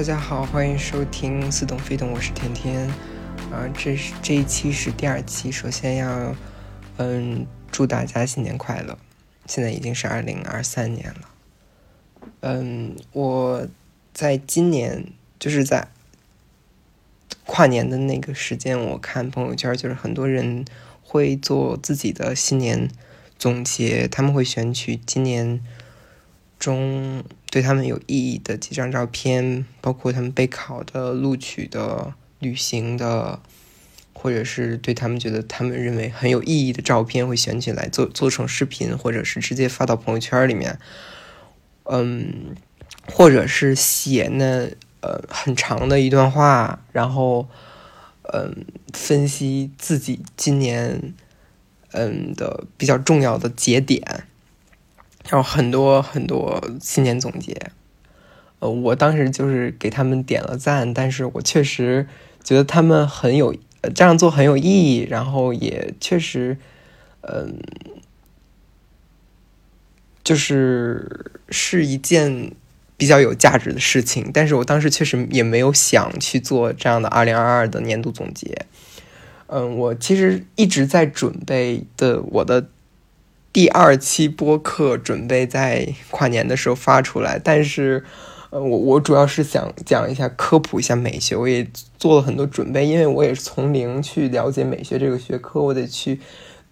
大家好，欢迎收听似懂非懂，我是甜甜。啊，这是这一期是第二期，首先要嗯祝大家新年快乐。现在已经是二零二三年了。嗯，我在今年就是在跨年的那个时间，我看朋友圈，就是很多人会做自己的新年总结，他们会选取今年。中对他们有意义的几张照片，包括他们备考的、录取的、旅行的，或者是对他们觉得他们认为很有意义的照片，会选起来做做成视频，或者是直接发到朋友圈里面。嗯，或者是写那呃很长的一段话，然后嗯分析自己今年嗯的比较重要的节点。然后很多很多新年总结，呃，我当时就是给他们点了赞，但是我确实觉得他们很有这样做很有意义，然后也确实，嗯，就是是一件比较有价值的事情。但是我当时确实也没有想去做这样的二零二二的年度总结。嗯，我其实一直在准备的我的。第二期播客准备在跨年的时候发出来，但是，呃，我我主要是想讲一下科普一下美学，我也做了很多准备，因为我也是从零去了解美学这个学科，我得去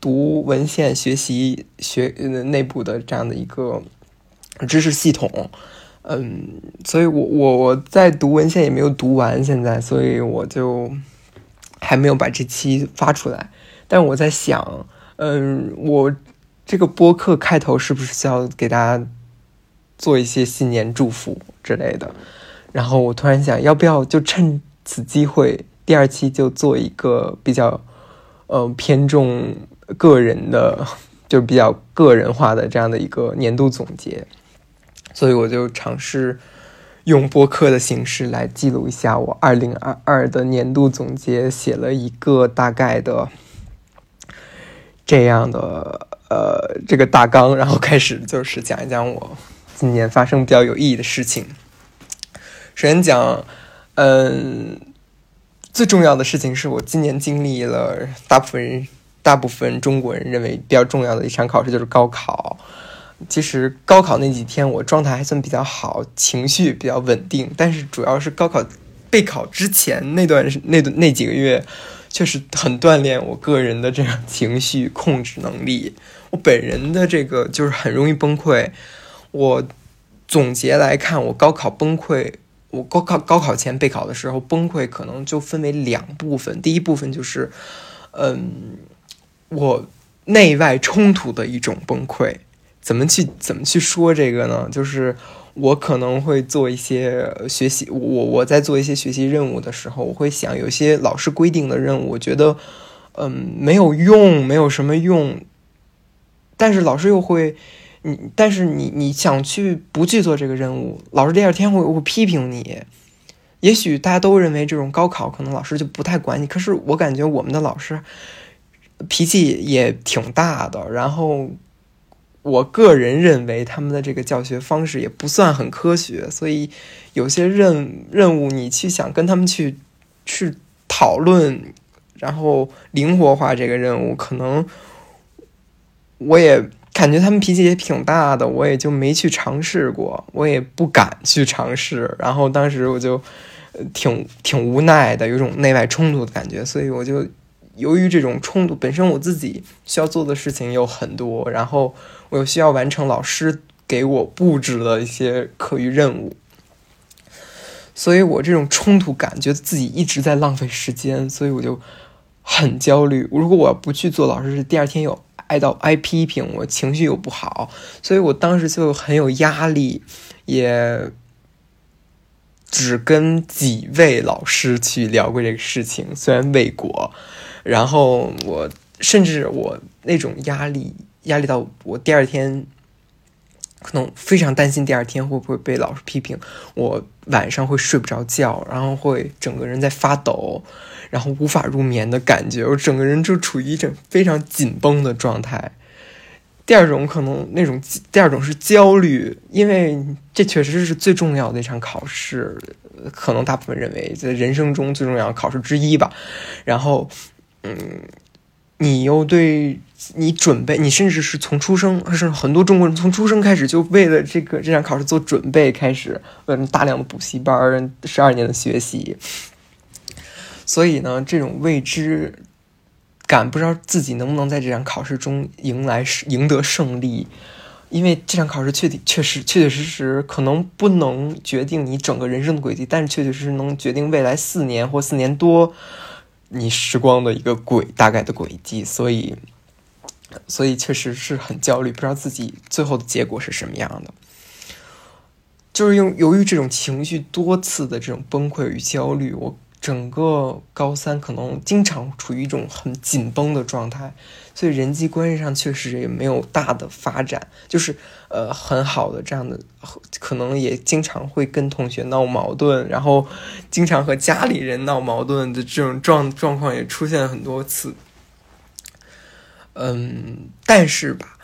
读文献，学习学内部的这样的一个知识系统，嗯，所以我我我在读文献也没有读完，现在，所以我就还没有把这期发出来，但我在想，嗯，我。这个播客开头是不是需要给大家做一些新年祝福之类的？然后我突然想，要不要就趁此机会，第二期就做一个比较呃偏重个人的，就比较个人化的这样的一个年度总结。所以我就尝试用播客的形式来记录一下我二零二二的年度总结，写了一个大概的这样的。呃，这个大纲，然后开始就是讲一讲我今年发生比较有意义的事情。首先讲，嗯，最重要的事情是我今年经历了大部分人、大部分中国人认为比较重要的一场考试，就是高考。其实高考那几天我状态还算比较好，情绪比较稳定，但是主要是高考备考之前那段那段那几个月，确实很锻炼我个人的这样情绪控制能力。我本人的这个就是很容易崩溃。我总结来看，我高考崩溃，我高考高考前备考的时候崩溃，可能就分为两部分。第一部分就是，嗯，我内外冲突的一种崩溃。怎么去怎么去说这个呢？就是我可能会做一些学习，我我在做一些学习任务的时候，我会想，有些老师规定的任务，我觉得，嗯，没有用，没有什么用。但是老师又会，你但是你你想去不去做这个任务，老师第二天会会批评你。也许大家都认为这种高考可能老师就不太管你，可是我感觉我们的老师脾气也挺大的。然后我个人认为他们的这个教学方式也不算很科学，所以有些任任务你去想跟他们去去讨论，然后灵活化这个任务可能。我也感觉他们脾气也挺大的，我也就没去尝试过，我也不敢去尝试。然后当时我就挺挺无奈的，有种内外冲突的感觉。所以我就由于这种冲突，本身我自己需要做的事情有很多，然后我又需要完成老师给我布置的一些课余任务，所以我这种冲突感觉得自己一直在浪费时间，所以我就很焦虑。如果我不去做，老师是第二天有。挨到挨批评，我情绪又不好，所以我当时就很有压力，也只跟几位老师去聊过这个事情，虽然未果。然后我甚至我那种压力，压力到我第二天可能非常担心，第二天会不会被老师批评，我晚上会睡不着觉，然后会整个人在发抖。然后无法入眠的感觉，我整个人就处于一种非常紧绷的状态。第二种可能那种，第二种是焦虑，因为这确实是最重要的一场考试。可能大部分认为在人生中最重要的考试之一吧。然后，嗯，你又对你准备，你甚至是从出生，是很多中国人从出生开始就为了这个这场考试做准备，开始嗯大量的补习班，十二年的学习。所以呢，这种未知感，不知道自己能不能在这场考试中迎来赢得胜利。因为这场考试确确实确确实实可能不能决定你整个人生的轨迹，但是确确实实能决定未来四年或四年多你时光的一个轨大概的轨迹，所以所以确实是很焦虑，不知道自己最后的结果是什么样的。就是用由于这种情绪多次的这种崩溃与焦虑，我。整个高三可能经常处于一种很紧绷的状态，所以人际关系上确实也没有大的发展，就是呃很好的这样的，可能也经常会跟同学闹矛盾，然后经常和家里人闹矛盾的这种状状况也出现很多次。嗯，但是吧，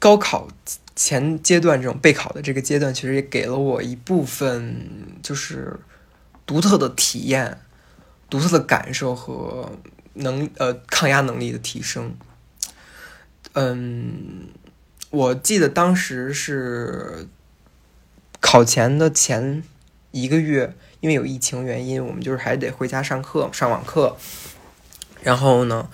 高考前阶段这种备考的这个阶段，其实也给了我一部分就是。独特的体验、独特的感受和能呃抗压能力的提升。嗯，我记得当时是考前的前一个月，因为有疫情原因，我们就是还得回家上课、上网课。然后呢，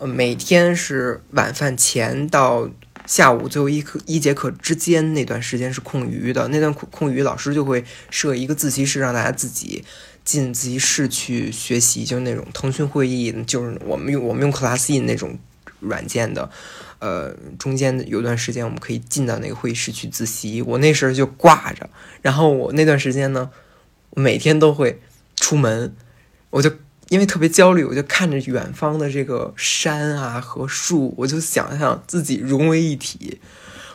每天是晚饭前到。下午最后一课一节课之间那段时间是空余的，那段空空余老师就会设一个自习室，让大家自己进自习室去学习，就是那种腾讯会议，就是我们用我们用 Classin 那种软件的，呃，中间有段时间我们可以进到那个会议室去自习。我那时候就挂着，然后我那段时间呢，每天都会出门，我就。因为特别焦虑，我就看着远方的这个山啊和树，我就想象自己融为一体，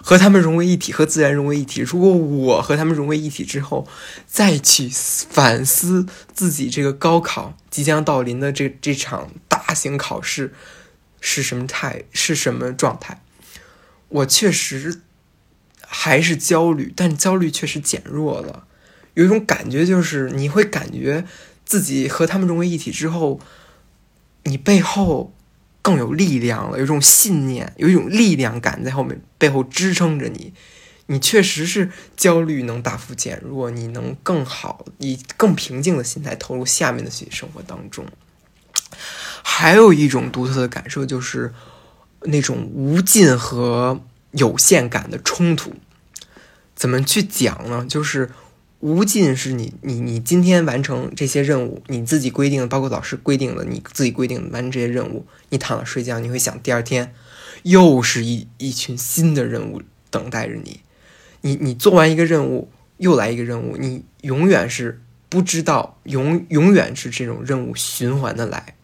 和他们融为一体，和自然融为一体。如果我和他们融为一体之后，再去反思自己这个高考即将到临的这这场大型考试是什么态，是什么状态，我确实还是焦虑，但焦虑确实减弱了。有一种感觉，就是你会感觉。自己和他们融为一体之后，你背后更有力量了，有一种信念，有一种力量感在后面背后支撑着你。你确实是焦虑能大幅减弱，你能更好以更平静的心态投入下面的学习生活当中。还有一种独特的感受就是那种无尽和有限感的冲突。怎么去讲呢？就是。无尽是你你你今天完成这些任务，你自己规定的，包括老师规定的，你自己规定的完成这些任务，你躺着睡觉，你会想第二天又是一一群新的任务等待着你。你你做完一个任务，又来一个任务，你永远是不知道，永永远是这种任务循环的来。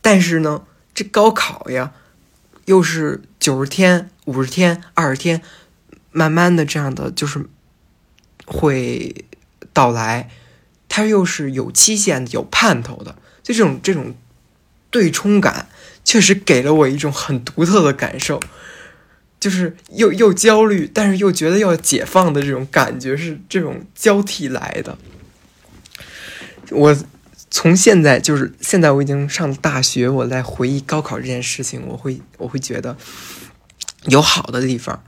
但是呢，这高考呀，又是九十天、五十天、二十天，慢慢的这样的就是。会到来，它又是有期限、有盼头的，就这种这种对冲感，确实给了我一种很独特的感受，就是又又焦虑，但是又觉得要解放的这种感觉是这种交替来的。我从现在就是现在我已经上了大学，我在回忆高考这件事情，我会我会觉得有好的地方，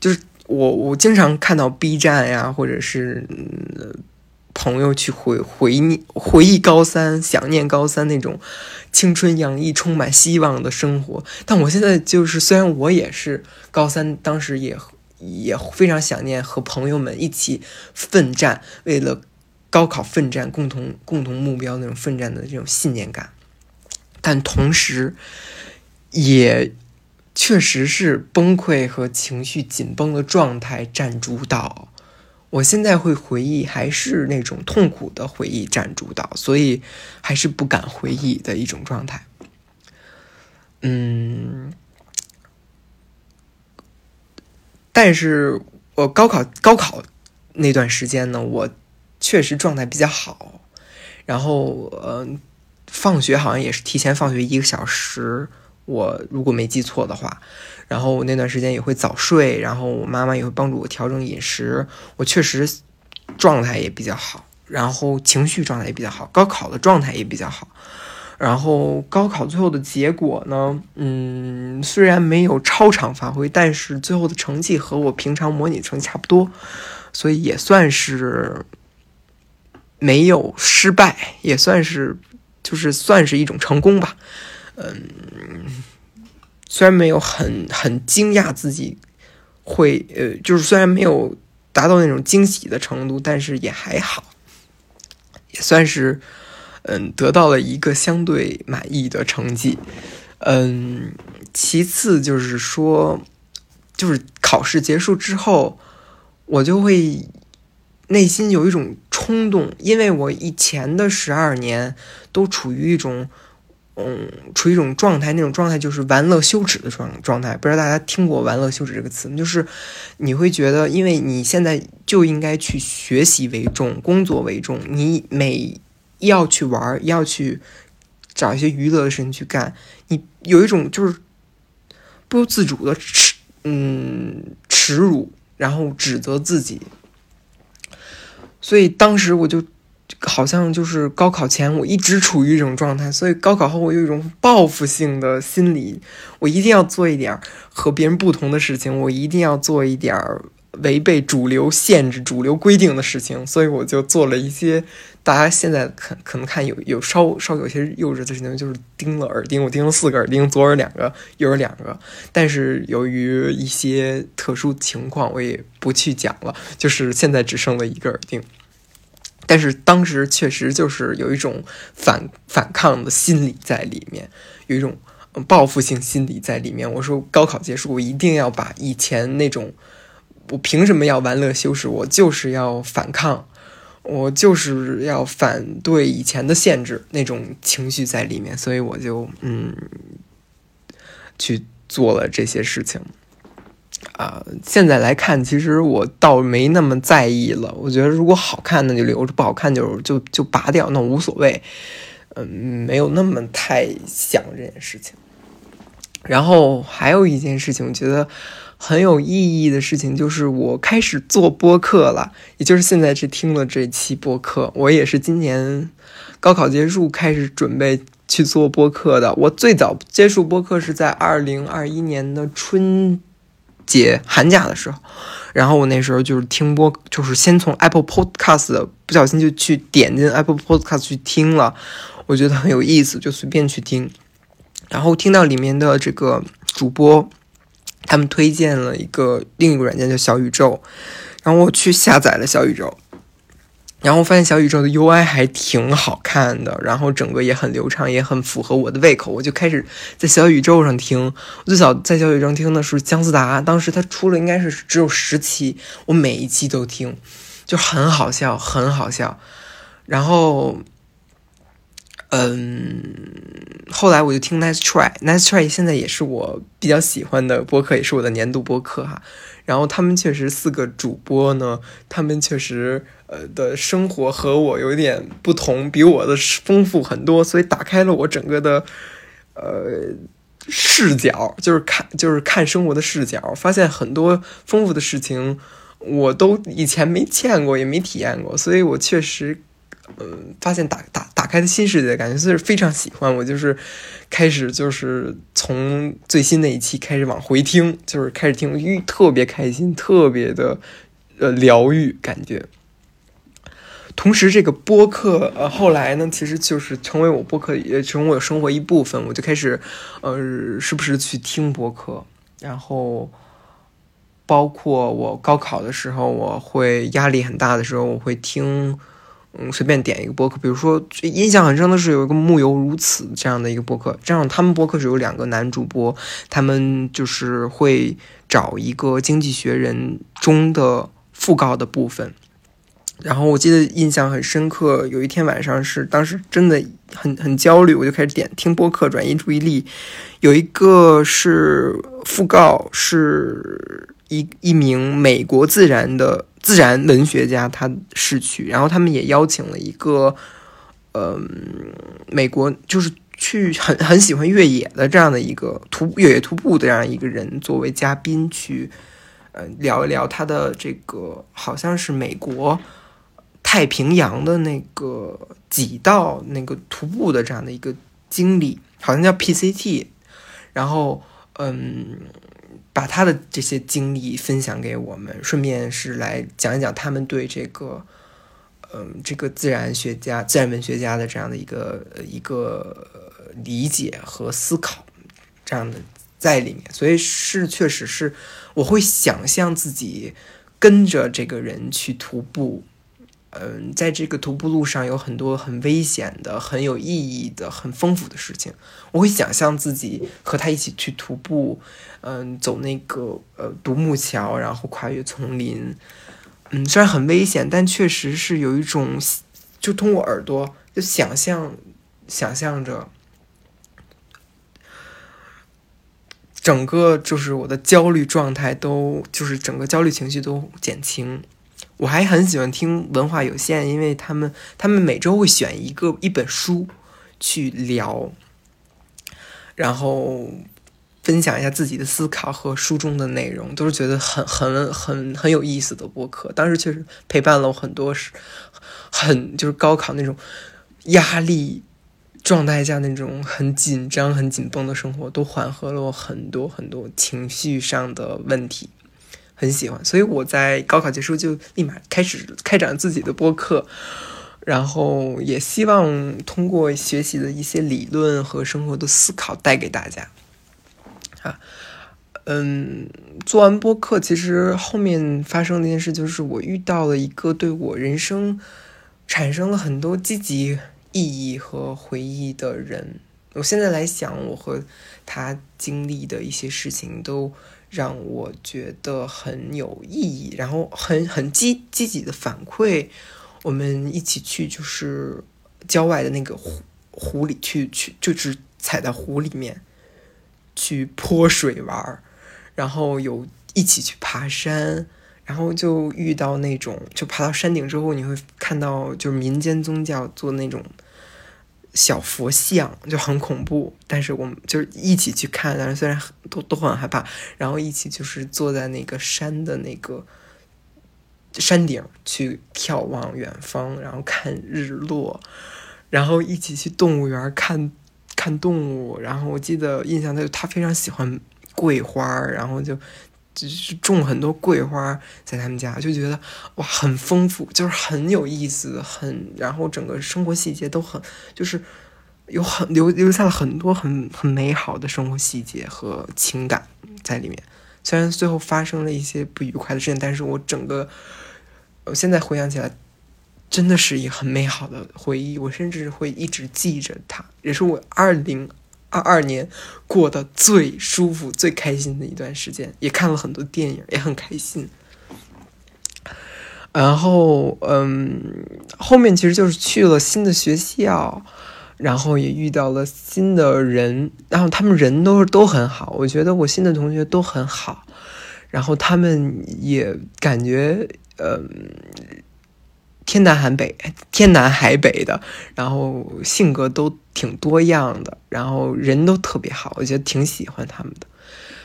就是。我我经常看到 B 站呀，或者是朋友去回回忆回忆高三，想念高三那种青春洋溢、充满希望的生活。但我现在就是，虽然我也是高三，当时也也非常想念和朋友们一起奋战，为了高考奋战，共同共同目标那种奋战的这种信念感，但同时也。确实是崩溃和情绪紧绷的状态占主导。我现在会回忆，还是那种痛苦的回忆占主导，所以还是不敢回忆的一种状态。嗯，但是我高考高考那段时间呢，我确实状态比较好。然后，嗯，放学好像也是提前放学一个小时。我如果没记错的话，然后我那段时间也会早睡，然后我妈妈也会帮助我调整饮食。我确实状态也比较好，然后情绪状态也比较好，高考的状态也比较好。然后高考最后的结果呢，嗯，虽然没有超常发挥，但是最后的成绩和我平常模拟成绩差不多，所以也算是没有失败，也算是就是算是一种成功吧。嗯，虽然没有很很惊讶自己会，呃，就是虽然没有达到那种惊喜的程度，但是也还好，也算是。嗯，得到了一个相对满意的成绩。嗯，其次就是说，就是考试结束之后，我就会内心有一种冲动，因为我以前的十二年都处于一种，嗯，处于一种状态，那种状态就是玩乐羞耻的状状态。不知道大家听过“玩乐羞耻”这个词？就是你会觉得，因为你现在就应该去学习为重，工作为重，你每。要去玩，要去找一些娱乐的事情去干。你有一种就是不由自主的耻，嗯，耻辱，然后指责自己。所以当时我就好像就是高考前我一直处于一种状态，所以高考后我有一种报复性的心理，我一定要做一点和别人不同的事情，我一定要做一点违背主流限制、主流规定的事情，所以我就做了一些。大家现在可可能看有有稍稍有些幼稚的事情，就是钉了耳钉，我钉了四个耳钉，左耳两个，右耳两个。但是由于一些特殊情况，我也不去讲了。就是现在只剩了一个耳钉，但是当时确实就是有一种反反抗的心理在里面，有一种报复性心理在里面。我说高考结束，我一定要把以前那种我凭什么要玩乐修饰，我就是要反抗。我就是要反对以前的限制那种情绪在里面，所以我就嗯去做了这些事情。啊，现在来看，其实我倒没那么在意了。我觉得如果好看那就留着，不好看就就就拔掉，那无所谓。嗯，没有那么太想这件事情。然后还有一件事情，我觉得。很有意义的事情就是我开始做播客了，也就是现在是听了这期播客。我也是今年高考结束开始准备去做播客的。我最早接触播客是在二零二一年的春节寒假的时候，然后我那时候就是听播，就是先从 Apple Podcast 不小心就去点进 Apple Podcast 去听了，我觉得很有意思，就随便去听，然后听到里面的这个主播。他们推荐了一个另一个软件叫小宇宙，然后我去下载了小宇宙，然后发现小宇宙的 UI 还挺好看的，然后整个也很流畅，也很符合我的胃口，我就开始在小宇宙上听。我最早在小宇宙听的是姜思达，当时他出了应该是只有十期，我每一期都听，就很好笑，很好笑。然后。嗯，后来我就听 Nice Try，Nice Try 现在也是我比较喜欢的播客，也是我的年度播客哈。然后他们确实四个主播呢，他们确实呃的生活和我有点不同，比我的丰富很多，所以打开了我整个的呃视角，就是看就是看生活的视角，发现很多丰富的事情我都以前没见过，也没体验过，所以我确实。嗯，发现打打打开的新世界感觉，是非常喜欢。我就是开始就是从最新那一期开始往回听，就是开始听，特别开心，特别的呃疗愈感觉。同时，这个播客呃后来呢，其实就是成为我播客也成为我生活一部分。我就开始呃时不时去听播客，然后包括我高考的时候，我会压力很大的时候，我会听。嗯，随便点一个播客，比如说印象很深的是有一个木有如此这样的一个播客，这样他们播客是有两个男主播，他们就是会找一个《经济学人》中的讣告的部分，然后我记得印象很深刻，有一天晚上是当时真的很很焦虑，我就开始点听播客转移注意力，有一个是讣告，是一一名美国自然的。自然文学家他逝去，然后他们也邀请了一个，呃，美国就是去很很喜欢越野的这样的一个徒越野徒步的这样一个人作为嘉宾去，呃，聊一聊他的这个好像是美国，太平洋的那个几道那个徒步的这样的一个经历，好像叫 PCT，然后嗯，把他的这些经历分享给我们，顺便是来讲一讲他们对这个嗯这个自然学家、自然文学家的这样的一个一个理解和思考这样的在里面，所以是确实是我会想象自己跟着这个人去徒步。嗯，在这个徒步路上有很多很危险的、很有意义的、很丰富的事情。我会想象自己和他一起去徒步，嗯，走那个呃独木桥，然后跨越丛林。嗯，虽然很危险，但确实是有一种，就通过耳朵就想象，想象着，整个就是我的焦虑状态都，就是整个焦虑情绪都减轻。我还很喜欢听文化有限，因为他们他们每周会选一个一本书去聊，然后分享一下自己的思考和书中的内容，都是觉得很很很很有意思的播客。当时确实陪伴了我很多，是很就是高考那种压力状态下那种很紧张、很紧绷的生活，都缓和了我很多很多情绪上的问题。很喜欢，所以我在高考结束就立马开始开展自己的播客，然后也希望通过学习的一些理论和生活的思考带给大家。啊，嗯，做完播客，其实后面发生的一件事就是我遇到了一个对我人生产生了很多积极意义和回忆的人。我现在来想，我和他经历的一些事情都。让我觉得很有意义，然后很很积积极的反馈，我们一起去就是郊外的那个湖湖里去去，就是踩在湖里面去泼水玩儿，然后有一起去爬山，然后就遇到那种就爬到山顶之后，你会看到就是民间宗教做那种。小佛像就很恐怖，但是我们就是一起去看，但是虽然都都很害怕，然后一起就是坐在那个山的那个山顶去眺望远方，然后看日落，然后一起去动物园看看动物，然后我记得印象他他非常喜欢桂花，然后就。就是种很多桂花在他们家，就觉得哇很丰富，就是很有意思，很然后整个生活细节都很就是有很留留下了很多很很美好的生活细节和情感在里面。虽然最后发生了一些不愉快的事情，但是我整个我现在回想起来，真的是一个很美好的回忆。我甚至会一直记着它，也是我二零。二二年过得最舒服、最开心的一段时间，也看了很多电影，也很开心。然后，嗯，后面其实就是去了新的学校，然后也遇到了新的人，然后他们人都都很好，我觉得我新的同学都很好，然后他们也感觉，嗯。天南海北，天南海北的，然后性格都挺多样的，然后人都特别好，我觉得挺喜欢他们的。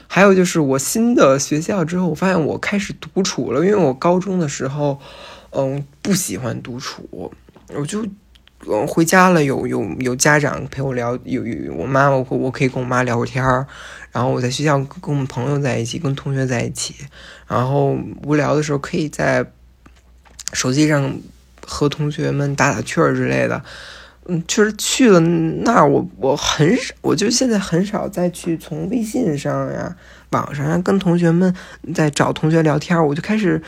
还有就是我新的学校之后，我发现我开始独处了，因为我高中的时候，嗯，不喜欢独处，我就嗯回家了，有有有家长陪我聊，有有我妈，我我可以跟我妈聊会天儿，然后我在学校跟我们朋友在一起，跟同学在一起，然后无聊的时候可以在手机上。和同学们打打趣儿之类的，嗯，确实去了那儿，我我很少，我就现在很少再去从微信上呀、网上呀跟同学们在找同学聊天，我就开始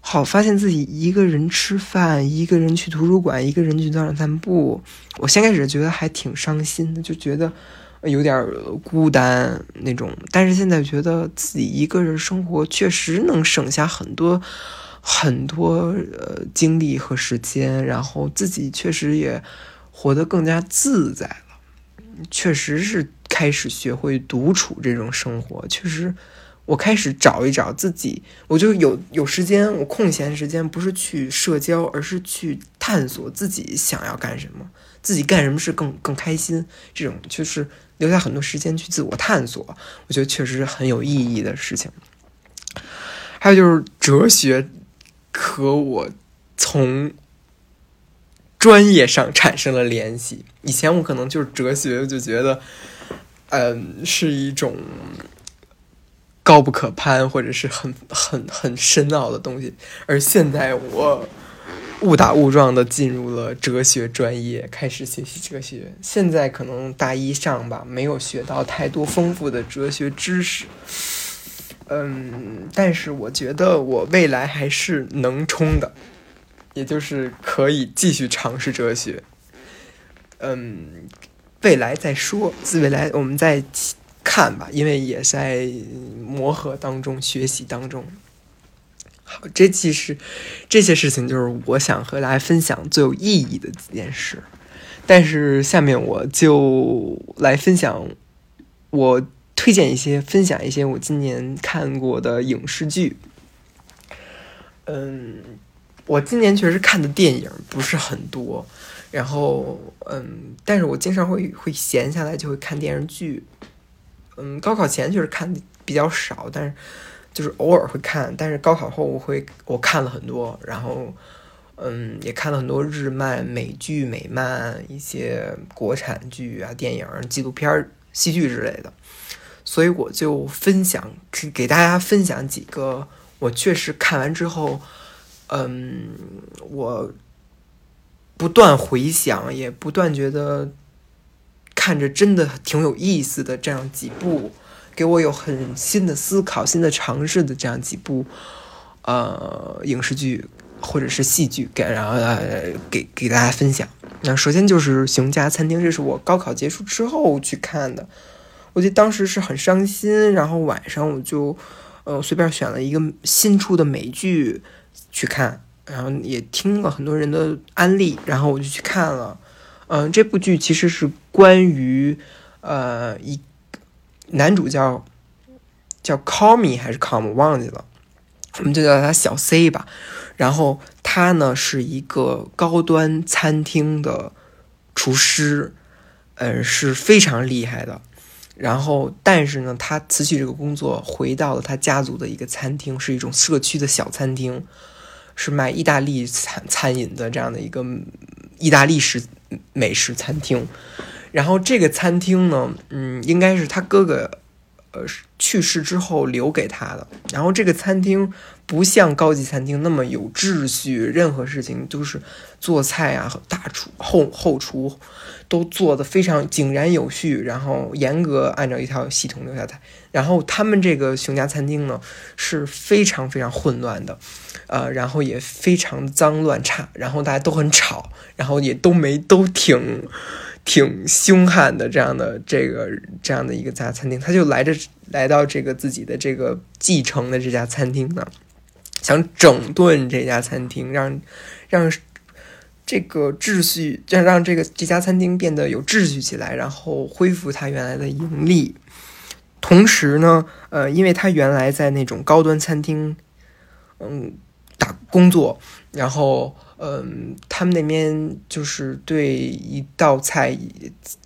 好发现自己一个人吃饭，一个人去图书馆，一个人去操场散步。我先开始觉得还挺伤心的，就觉得有点孤单那种，但是现在觉得自己一个人生活确实能省下很多。很多呃精力和时间，然后自己确实也活得更加自在了。确实是开始学会独处这种生活。确实，我开始找一找自己，我就有有时间，我空闲时间不是去社交，而是去探索自己想要干什么，自己干什么事更更开心。这种就是留下很多时间去自我探索，我觉得确实是很有意义的事情。还有就是哲学。和我从专业上产生了联系。以前我可能就是哲学，就觉得，嗯，是一种高不可攀或者是很很很深奥的东西，而现在我。误打误撞的进入了哲学专业，开始学习哲学。现在可能大一上吧，没有学到太多丰富的哲学知识。嗯，但是我觉得我未来还是能冲的，也就是可以继续尝试哲学。嗯，未来再说，自未来我们再看吧，因为也在磨合当中，学习当中。好，这其实这些事情就是我想和大家分享最有意义的几件事。但是下面我就来分享，我推荐一些，分享一些我今年看过的影视剧。嗯，我今年确实看的电影不是很多，然后嗯，但是我经常会会闲下来就会看电视剧。嗯，高考前确实看的比较少，但是。就是偶尔会看，但是高考后我会我看了很多，然后嗯也看了很多日漫、美剧、美漫一些国产剧啊、电影、纪录片、戏剧之类的，所以我就分享给给大家分享几个我确实看完之后，嗯，我不断回想，也不断觉得看着真的挺有意思的这样几部。给我有很新的思考、新的尝试的这样几部，呃，影视剧或者是戏剧，给然后呃给给大家分享。那首先就是《熊家餐厅》，这是我高考结束之后去看的。我记得当时是很伤心，然后晚上我就呃随便选了一个新出的美剧去看，然后也听了很多人的安利，然后我就去看了。嗯，这部剧其实是关于呃一。男主叫叫 Call Me 还是 Come 忘记了，我们就叫他小 C 吧。然后他呢是一个高端餐厅的厨师，嗯，是非常厉害的。然后，但是呢，他辞去这个工作，回到了他家族的一个餐厅，是一种社区的小餐厅，是卖意大利餐餐饮的这样的一个意大利式美食餐厅。然后这个餐厅呢，嗯，应该是他哥哥，呃，去世之后留给他的。然后这个餐厅不像高级餐厅那么有秩序，任何事情都是做菜啊，大厨后后厨都做的非常井然有序，然后严格按照一套系统留下菜。然后他们这个熊家餐厅呢是非常非常混乱的，呃，然后也非常脏乱差，然后大家都很吵，然后也都没都挺。挺凶悍的，这样的这个这样的一个家餐厅，他就来着来到这个自己的这个继承的这家餐厅呢，想整顿这家餐厅，让让这个秩序，就让这个这家餐厅变得有秩序起来，然后恢复它原来的盈利。同时呢，呃，因为他原来在那种高端餐厅，嗯，打工作，然后。嗯，他们那边就是对一道菜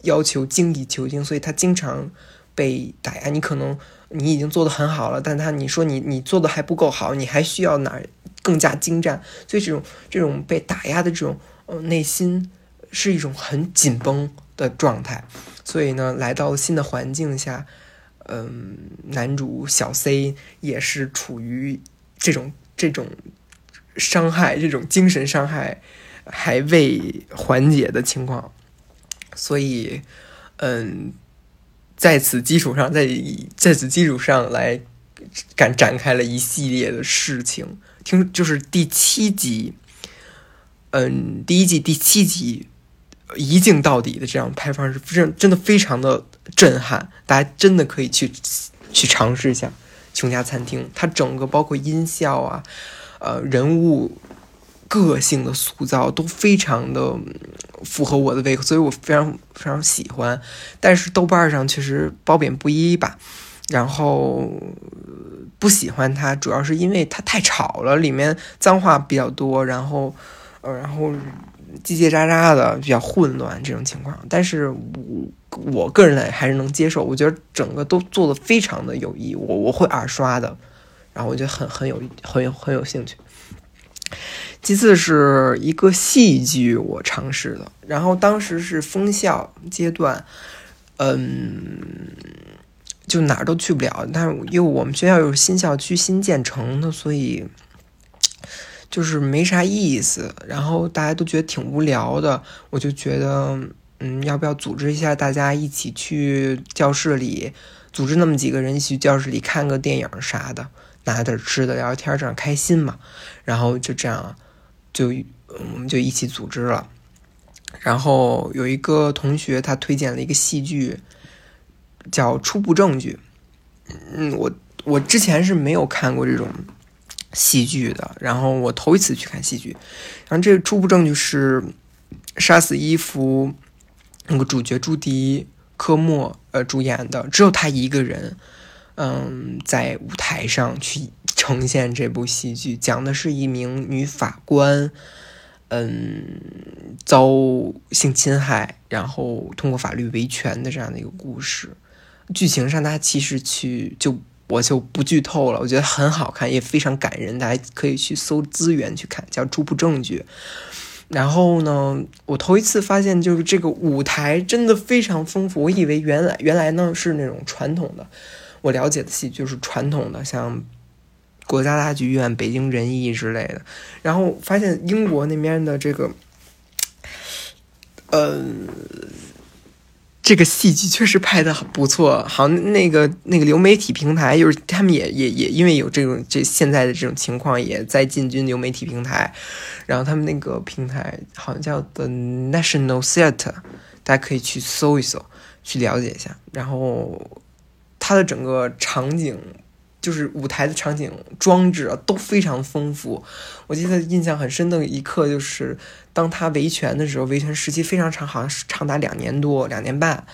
要求精益求精，所以他经常被打压。你可能你已经做的很好了，但他你说你你做的还不够好，你还需要哪更加精湛。所以这种这种被打压的这种内心是一种很紧绷的状态。所以呢，来到新的环境下，嗯，男主小 C 也是处于这种这种。伤害这种精神伤害还未缓解的情况，所以，嗯，在此基础上，在在此基础上来展展开了一系列的事情。听，就是第七集，嗯，第一季第七集一镜到底的这样拍方式，真真的非常的震撼。大家真的可以去去尝试一下琼家餐厅，它整个包括音效啊。呃，人物个性的塑造都非常的符合我的胃口，所以我非常非常喜欢。但是豆瓣上确实褒贬不一吧。然后不喜欢它，主要是因为它太吵了，里面脏话比较多，然后呃，然后叽叽喳喳的，比较混乱这种情况。但是我我个人呢还是能接受，我觉得整个都做的非常的有意，我我会二刷的。然后我觉得很很有很有很有兴趣。其次是一个戏剧我尝试的，然后当时是封校阶段，嗯，就哪儿都去不了，但是因为我们学校有新校区新建成的，所以就是没啥意思，然后大家都觉得挺无聊的，我就觉得，嗯，要不要组织一下大家一起去教室里，组织那么几个人一起去教室里看个电影啥的。拿点吃的聊天，这样开心嘛？然后就这样，就我们就一起组织了。然后有一个同学他推荐了一个戏剧，叫《初步证据》。嗯，我我之前是没有看过这种戏剧的，然后我头一次去看戏剧。然后这个《初步证据》是杀死伊芙那个主角朱迪科莫呃主演的，只有他一个人。嗯，在舞台上去呈现这部戏剧，讲的是一名女法官，嗯，遭性侵害，然后通过法律维权的这样的一个故事。剧情上，大家其实去就我就不剧透了，我觉得很好看，也非常感人，大家可以去搜资源去看，叫《初步证据》。然后呢，我头一次发现，就是这个舞台真的非常丰富。我以为原来原来呢是那种传统的。我了解的戏就是传统的，像国家大剧院、北京人艺之类的。然后发现英国那边的这个，呃，这个戏剧确实拍的很不错。好像那个那个流媒体平台，就是他们也也也因为有这种这现在的这种情况，也在进军流媒体平台。然后他们那个平台好像叫 The National Theatre，大家可以去搜一搜，去了解一下。然后。它的整个场景，就是舞台的场景装置啊，都非常丰富。我记得印象很深的一刻，就是当他维权的时候，维权时期非常长，好像是长达两年多、两年半。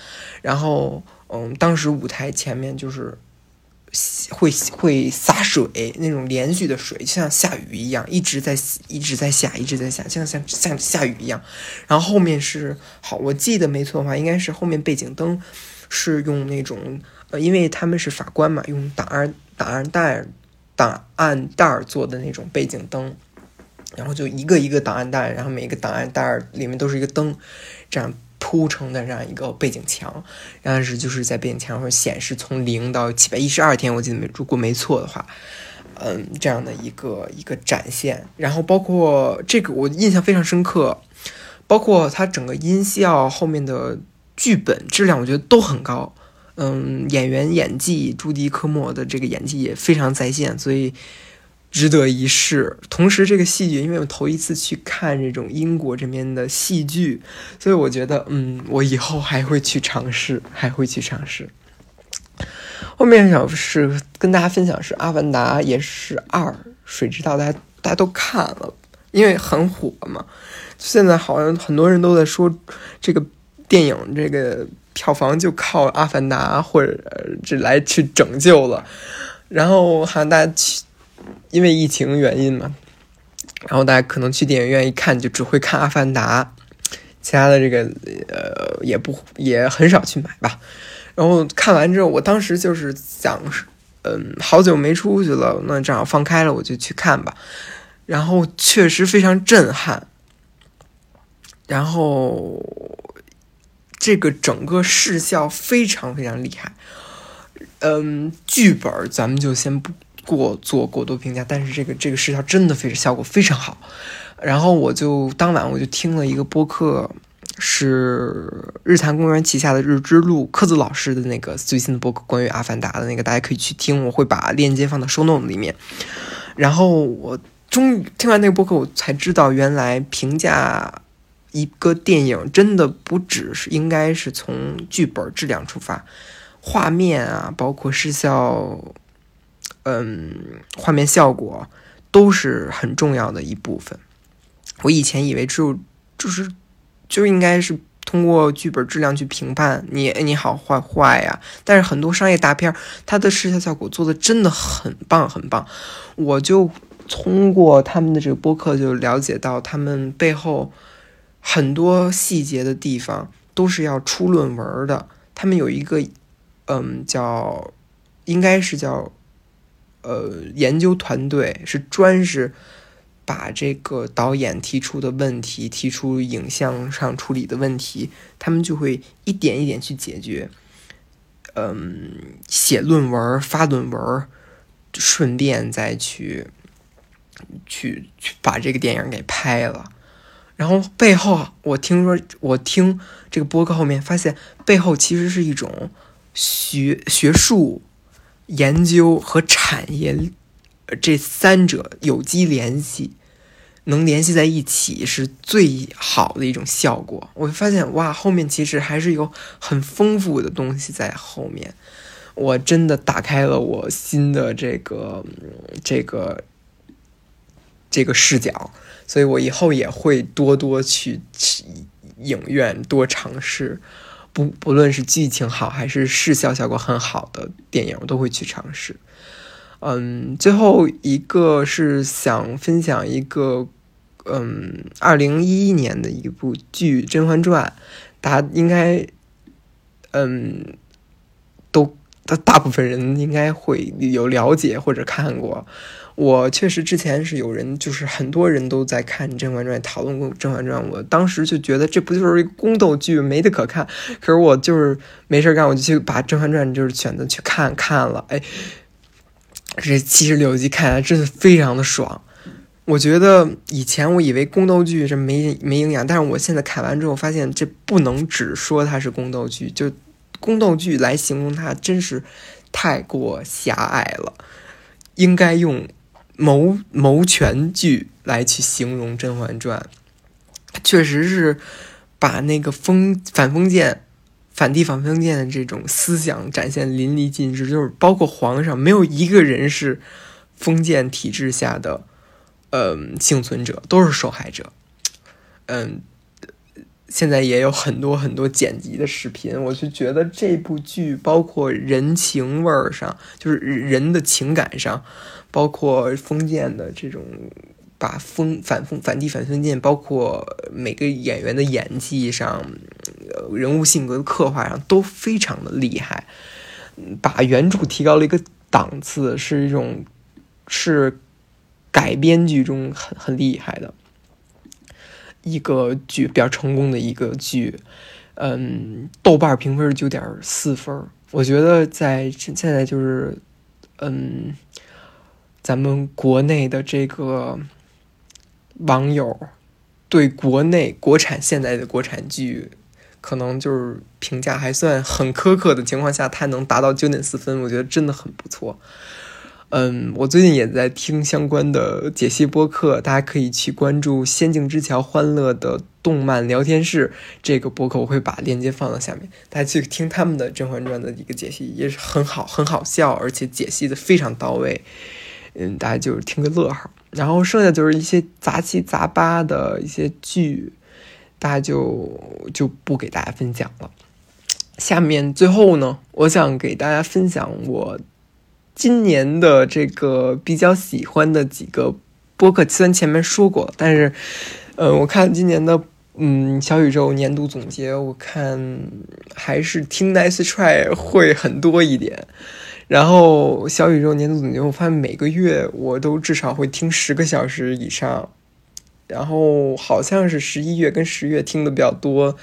然后，嗯，当时舞台前面就是会会洒水，那种连续的水，就像下雨一样，一直在一直在下，一直在下，像像像下雨一样。然后后面是好，我记得没错的话，应该是后面背景灯是用那种。呃，因为他们是法官嘛，用档案档案袋档案袋做的那种背景灯，然后就一个一个档案袋，然后每一个档案袋里面都是一个灯，这样铺成的这样一个背景墙，然后是就是在背景墙上显示从零到七百一十二天，我记得没如果没错的话，嗯，这样的一个一个展现，然后包括这个我印象非常深刻，包括它整个音效后面的剧本质量，我觉得都很高。嗯，演员演技，朱迪科莫的这个演技也非常在线，所以值得一试。同时，这个戏剧，因为我头一次去看这种英国这边的戏剧，所以我觉得，嗯，我以后还会去尝试，还会去尝试。后面想是跟大家分享是《阿凡达》，也是二水之道，大家大家都看了，因为很火嘛。现在好像很多人都在说这个电影，这个。票房就靠《阿凡达》或者这来去拯救了，然后好像大家去，因为疫情原因嘛，然后大家可能去电影院一看就只会看《阿凡达》，其他的这个呃也不也很少去买吧。然后看完之后，我当时就是想，嗯，好久没出去了，那正好放开了，我就去看吧。然后确实非常震撼，然后。这个整个视效非常非常厉害，嗯，剧本咱们就先不过做过多评价，但是这个这个视效真的非常效果非常好。然后我就当晚我就听了一个播客，是日坛公园旗下的日之路柯子老师的那个最新的播客，关于阿凡达的那个，大家可以去听，我会把链接放到收 note 里面。然后我终于听完那个播客，我才知道原来评价。一个电影真的不只是应该是从剧本质量出发，画面啊，包括视效，嗯，画面效果都是很重要的一部分。我以前以为只有就是就应该是通过剧本质量去评判你你好坏坏呀，但是很多商业大片它的视效效果做的真的很棒很棒。我就通过他们的这个播客就了解到他们背后。很多细节的地方都是要出论文的。他们有一个，嗯，叫，应该是叫，呃，研究团队是专是把这个导演提出的问题，提出影像上处理的问题，他们就会一点一点去解决。嗯，写论文、发论文，顺便再去去去把这个电影给拍了。然后背后，我听说，我听这个播客后面发现，背后其实是一种学学术研究和产业这三者有机联系，能联系在一起是最好的一种效果。我发现，哇，后面其实还是有很丰富的东西在后面。我真的打开了我新的这个这个这个视角。所以我以后也会多多去去影院多尝试，不不论是剧情好还是视效效果很好的电影，我都会去尝试。嗯，最后一个是想分享一个，嗯，二零一一年的一部剧《甄嬛传》，大家应该，嗯，都大大部分人应该会有了解或者看过。我确实之前是有人，就是很多人都在看《甄嬛传》，讨论过《甄嬛传》。我当时就觉得这不就是一个宫斗剧，没得可看。可是我就是没事干，我就去把《甄嬛传》就是选择去看看了。哎，这七十六集看来真的非常的爽。我觉得以前我以为宫斗剧这没没营养，但是我现在看完之后发现，这不能只说它是宫斗剧，就宫斗剧来形容它真是太过狭隘了，应该用。谋谋权剧来去形容《甄嬛传》，确实是把那个封反封建、反帝反封建的这种思想展现淋漓尽致。就是包括皇上，没有一个人是封建体制下的，嗯，幸存者，都是受害者。嗯，现在也有很多很多剪辑的视频，我就觉得这部剧包括人情味儿上，就是人的情感上。包括封建的这种，把封反封反帝反封建，包括每个演员的演技上，人物性格的刻画上都非常的厉害，把原著提高了一个档次，是一种是改编剧中很很厉害的一个剧，比较成功的一个剧。嗯，豆瓣评分是九点四分，我觉得在现在就是嗯。咱们国内的这个网友对国内国产现在的国产剧，可能就是评价还算很苛刻的情况下，它能达到九点四分，我觉得真的很不错。嗯，我最近也在听相关的解析播客，大家可以去关注《仙境之桥》欢乐的动漫聊天室这个播客，我会把链接放到下面，大家去听他们的《甄嬛传》的一个解析，也是很好，很好笑，而且解析的非常到位。嗯，大家就听个乐呵，然后剩下就是一些杂七杂八的一些剧，大家就就不给大家分享了。下面最后呢，我想给大家分享我今年的这个比较喜欢的几个播客，虽然前面说过，但是，呃，我看今年的嗯小宇宙年度总结，我看还是听 Nice Try 会很多一点。然后小宇宙年度总结，我发现每个月我都至少会听十个小时以上，然后好像是十一月跟十月听的比较多，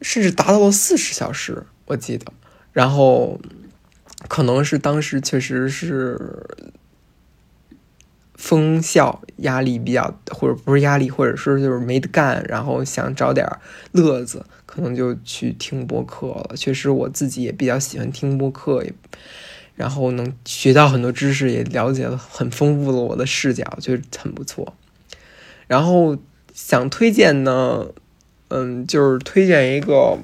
甚至达到了四十小时，我记得。然后可能是当时确实是封校压力比较，或者不是压力，或者说就是没得干，然后想找点乐子。可能就去听播客了。确实，我自己也比较喜欢听播客，然后能学到很多知识，也了解了很丰富了我的视角，就很不错。然后想推荐呢，嗯，就是推荐一个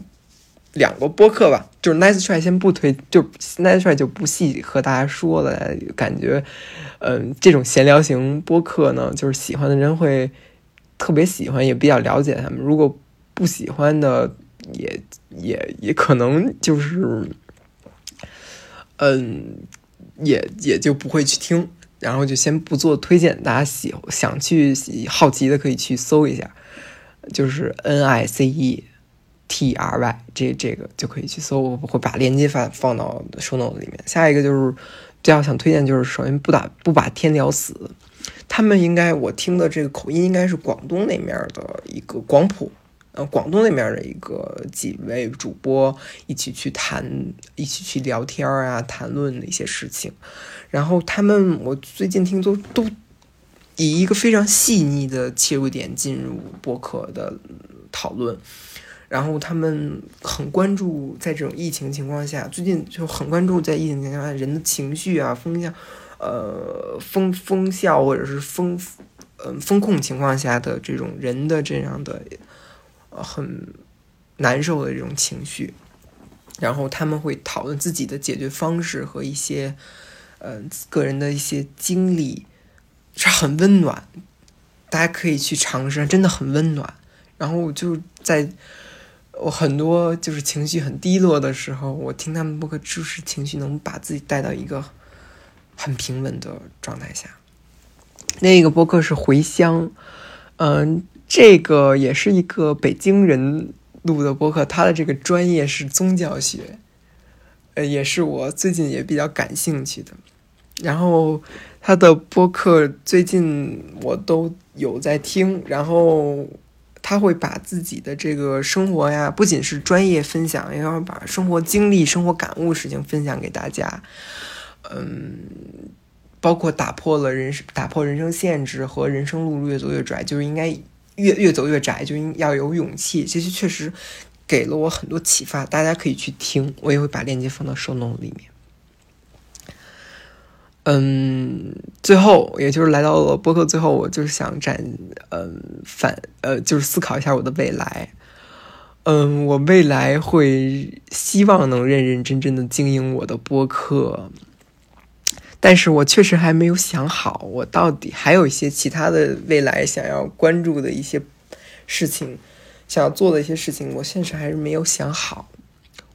两个播客吧。就是 Nice Try 先不推，就 Nice Try 就不细和大家说了。感觉，嗯，这种闲聊型播客呢，就是喜欢的人会特别喜欢，也比较了解他们。如果不喜欢的。也也也可能就是，嗯，也也就不会去听，然后就先不做推荐。大家喜想去好奇的可以去搜一下，就是 N I C E T R Y 这这个就可以去搜，我会把链接发放到 show notes 里面。下一个就是比较想推荐，就是首先不打不把天聊死。他们应该我听的这个口音应该是广东那面的一个广普，呃，广东那面的一个几位主播一起去谈，一起去聊天啊，谈论的一些事情。然后他们，我最近听都都以一个非常细腻的切入点进入播客的讨论。然后他们很关注在这种疫情情况下，最近就很关注在疫情情况下人的情绪啊，风向，呃，风风效或者是风，嗯，风控情况下的这种人的这样的，很难受的这种情绪。然后他们会讨论自己的解决方式和一些，呃，个人的一些经历，是很温暖，大家可以去尝试，真的很温暖。然后就在。我很多就是情绪很低落的时候，我听他们播客，就是情绪能把自己带到一个很平稳的状态下。那个播客是回乡，嗯，这个也是一个北京人录的播客，他的这个专业是宗教学，呃，也是我最近也比较感兴趣的。然后他的播客最近我都有在听，然后。他会把自己的这个生活呀，不仅是专业分享，也要把生活经历、生活感悟事情分享给大家。嗯，包括打破了人生、打破人生限制和人生路路越走越窄，就是应该越越走越窄，就应要有勇气。其实确实给了我很多启发，大家可以去听，我也会把链接放到收 note 里面。嗯，最后也就是来到了播客最后，我就是想展，嗯，反，呃，就是思考一下我的未来。嗯，我未来会希望能认认真真的经营我的播客，但是我确实还没有想好，我到底还有一些其他的未来想要关注的一些事情，想要做的一些事情，我现实还是没有想好。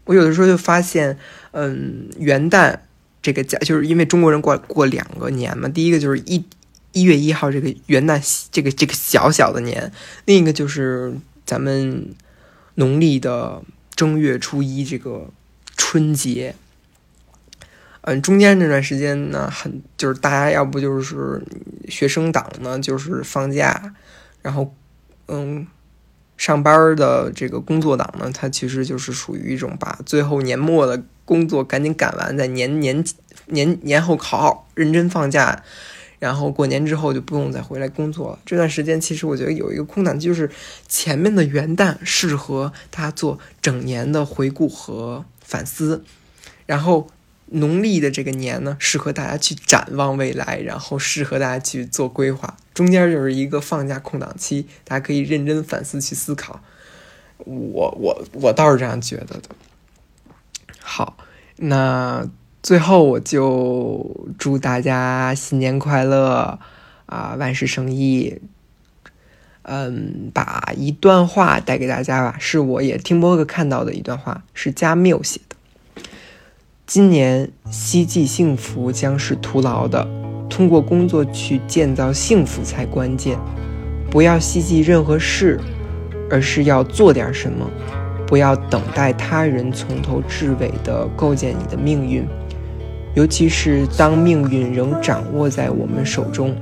我有的时候就发现，嗯，元旦。这个假就是因为中国人过过两个年嘛，第一个就是一一月一号这个元旦，这个这个小小的年，另一个就是咱们农历的正月初一这个春节。嗯，中间这段时间呢，很就是大家要不就是学生党呢，就是放假，然后嗯，上班的这个工作党呢，它其实就是属于一种把最后年末的。工作赶紧赶完，在年年年年后好好认真放假，然后过年之后就不用再回来工作了。这段时间其实我觉得有一个空档，就是前面的元旦适合大家做整年的回顾和反思，然后农历的这个年呢，适合大家去展望未来，然后适合大家去做规划。中间就是一个放假空档期，大家可以认真反思去思考。我我我倒是这样觉得的。好，那最后我就祝大家新年快乐啊，万事胜意。嗯，把一段话带给大家吧，是我也听播客看到的一段话，是加缪写的。今年希冀幸福将是徒劳的，通过工作去建造幸福才关键。不要希冀任何事，而是要做点什么。不要等待他人从头至尾地构建你的命运，尤其是当命运仍掌握在我们手中。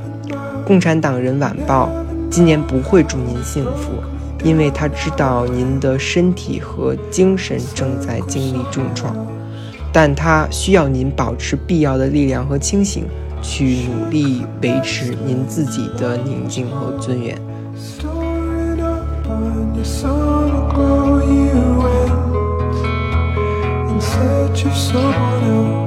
共产党人晚报今年不会祝您幸福，因为他知道您的身体和精神正在经历重创，但他需要您保持必要的力量和清醒，去努力维持您自己的宁静和尊严。you went in search of someone else